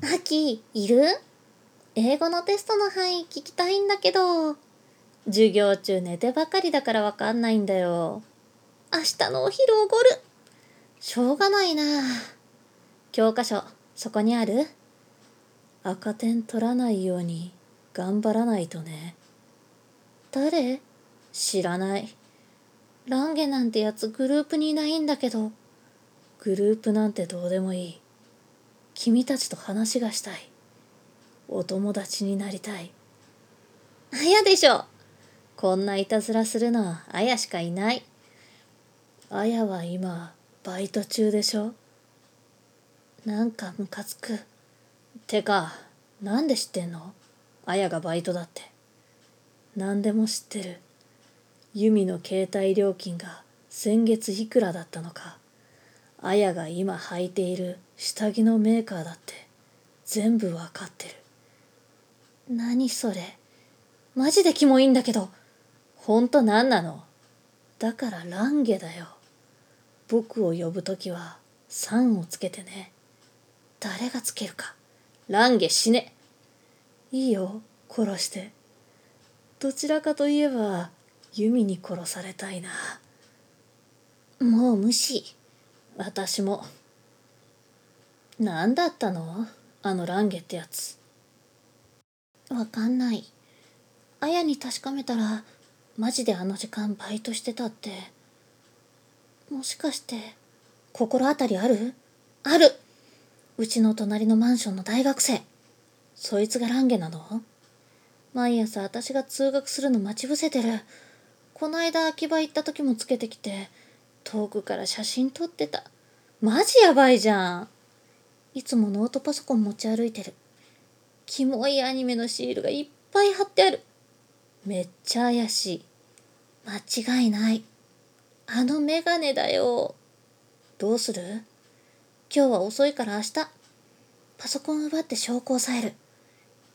アキ、いる？英語のテストの範囲聞きたいんだけど。授業中寝てばかりだからわかんないんだよ。明日のお昼おごる。しょうがないな。教科書、そこにある？赤点取らないように頑張らないとね。誰？知らない。ランゲなんてやつグループにいないんだけど。グループなんてどうでもいい。君たちと話がしたい。お友達になりたい。あやでしょ。こんないたずらするのはあやしかいない。あやは今、バイト中でしょなんかムカつく。てか、なんで知ってんの？あやがバイトだって。何でも知ってる。ユミの携帯料金が先月いくらだったのか。あやが今履いている下着のメーカーだって全部わかってる。何それ。マジでキモいんだけど。ほんと何なのだからランゲだよ。僕を呼ぶときは3をつけてね。誰がつけるか。ランゲ死ね。いいよ、殺して。どちらかといえば、弓に殺されたいな。もう無視。私も。何だったの？あのランゲってやつ。わかんない。あやに確かめたら、マジであの時間バイトしてたって。もしかして、心当たりある？あるうちの隣のマンションの大学生。そいつがランゲなの？毎朝私が通学するの待ち伏せてる。こないだ秋葉行った時もつけてきて、遠くから写真撮ってた。マジやばいじゃん。いつもノートパソコン持ち歩いてる。キモいアニメのシールがいっぱい貼ってある。めっちゃ怪しい。間違いない。あのメガネだよ。どうする？今日は遅いから明日。パソコン奪って証拠を押える。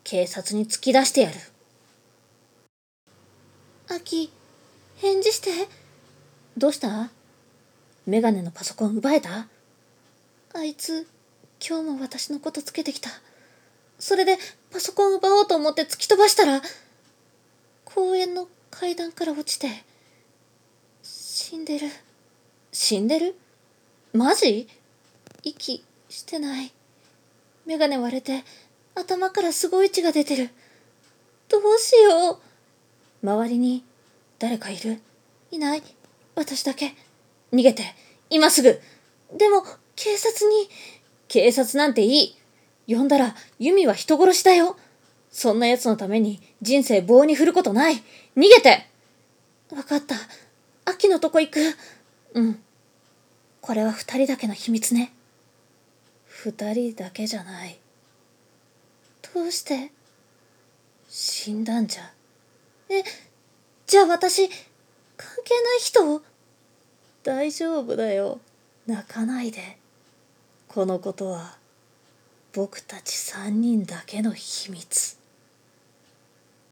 警察に突き出してやる。アキ、返事して。どうした？メガネのパソコン奪えた？あいつ、今日も私のことつけてきた。それでパソコンを奪おうと思って突き飛ばしたら、公園の階段から落ちて、死んでる。死んでる？マジ？息してない。メガネ割れて、頭からすごい血が出てる。どうしよう。周りに誰かいる？いない私だけ。逃げて。今すぐ。でも、警察に。警察なんていい。呼んだら、ユミは人殺しだよ。そんな奴のために人生棒に振ることない。逃げてわかった。秋のとこ行く。うん。これは二人だけの秘密ね。二人だけじゃない。どうして？死んだんじゃ。え、じゃあ私、関係ない人大丈夫だよ。泣かないで。このことは僕たち三人だけの秘密。